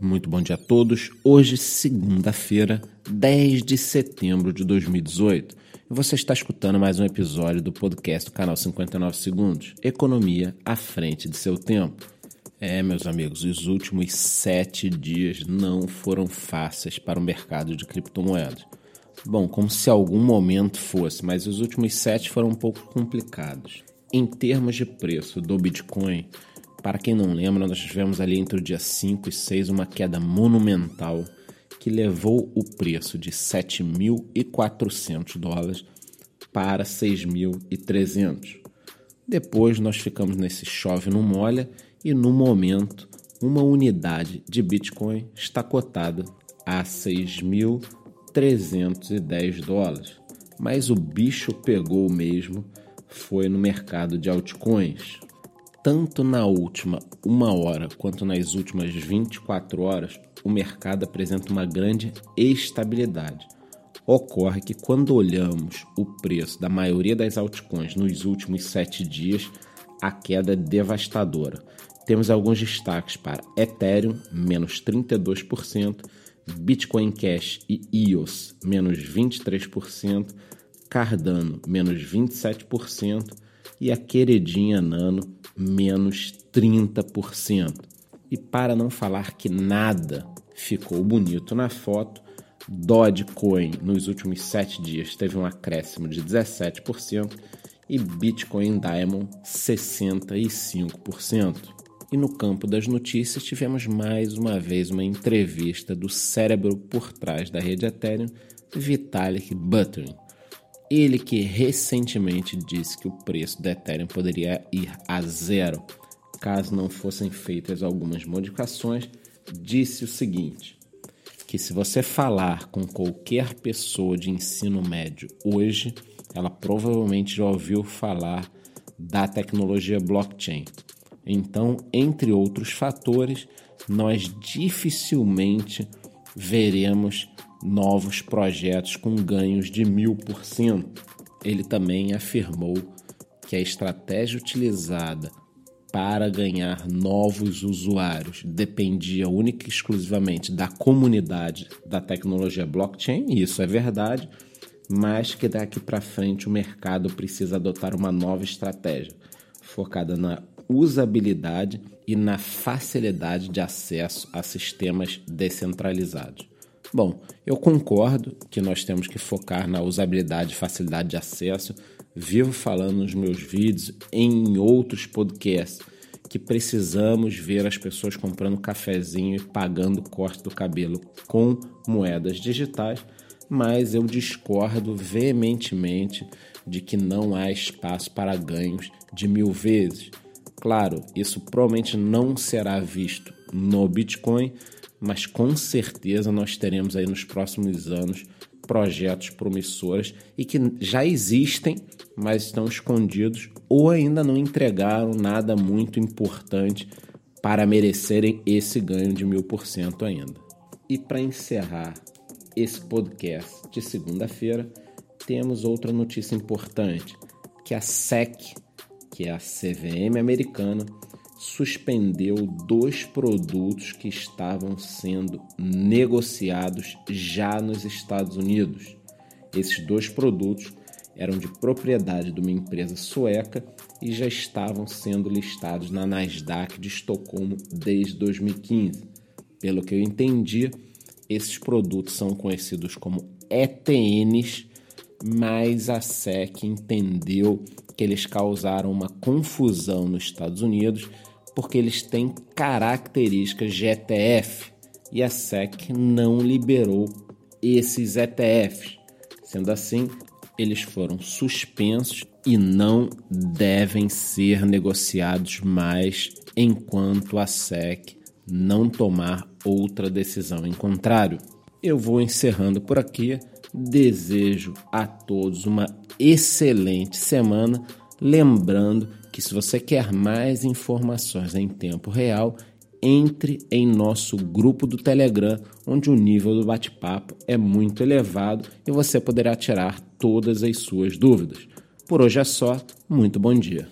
Muito bom dia a todos. Hoje, segunda-feira, 10 de setembro de 2018. E você está escutando mais um episódio do podcast do canal 59 Segundos Economia à frente de seu tempo. É, meus amigos, os últimos sete dias não foram fáceis para o mercado de criptomoedas. Bom, como se algum momento fosse, mas os últimos sete foram um pouco complicados. Em termos de preço do Bitcoin, para quem não lembra, nós tivemos ali entre o dia 5 e 6 uma queda monumental que levou o preço de 7.400 dólares para 6.300. Depois nós ficamos nesse chove não molha e no momento uma unidade de Bitcoin está cotada a 6.310 dólares. Mas o bicho pegou mesmo foi no mercado de altcoins tanto na última uma hora quanto nas últimas 24 horas, o mercado apresenta uma grande estabilidade. Ocorre que quando olhamos o preço da maioria das altcoins nos últimos sete dias, a queda é devastadora. Temos alguns destaques para Ethereum, menos 32%, Bitcoin Cash e EOS, menos 23%, Cardano, menos 27%, e a queridinha Nano menos 30%. E para não falar que nada ficou bonito na foto, Dogecoin nos últimos sete dias teve um acréscimo de 17% e Bitcoin Diamond 65%. E no campo das notícias tivemos mais uma vez uma entrevista do cérebro por trás da rede Ethereum, Vitalik Buterin ele que recentemente disse que o preço da Ethereum poderia ir a zero caso não fossem feitas algumas modificações, disse o seguinte: que se você falar com qualquer pessoa de ensino médio hoje, ela provavelmente já ouviu falar da tecnologia blockchain. Então, entre outros fatores, nós dificilmente veremos novos projetos com ganhos de mil por cento. Ele também afirmou que a estratégia utilizada para ganhar novos usuários dependia única e exclusivamente da comunidade da tecnologia blockchain, e isso é verdade, mas que daqui para frente o mercado precisa adotar uma nova estratégia focada na usabilidade e na facilidade de acesso a sistemas descentralizados. Bom, eu concordo que nós temos que focar na usabilidade e facilidade de acesso. Vivo falando nos meus vídeos, em outros podcasts, que precisamos ver as pessoas comprando cafezinho e pagando corte do cabelo com moedas digitais, mas eu discordo veementemente de que não há espaço para ganhos de mil vezes. Claro, isso provavelmente não será visto no Bitcoin, mas com certeza nós teremos aí nos próximos anos projetos promissores e que já existem, mas estão escondidos ou ainda não entregaram nada muito importante para merecerem esse ganho de mil por cento ainda. E para encerrar esse podcast de segunda-feira, temos outra notícia importante, que a SEC, que é a CVM americana, suspendeu dois produtos que estavam sendo negociados já nos Estados Unidos. Esses dois produtos eram de propriedade de uma empresa sueca e já estavam sendo listados na Nasdaq de Estocolmo desde 2015. Pelo que eu entendi, esses produtos são conhecidos como ETNs, mas a SEC entendeu que eles causaram uma confusão nos Estados Unidos porque eles têm características de ETF e a SEC não liberou esses ETFs. Sendo assim, eles foram suspensos e não devem ser negociados mais enquanto a SEC não tomar outra decisão em contrário. Eu vou encerrando por aqui. Desejo a todos uma excelente semana. Lembrando que se você quer mais informações em tempo real, entre em nosso grupo do Telegram, onde o nível do bate-papo é muito elevado e você poderá tirar todas as suas dúvidas. Por hoje é só, muito bom dia.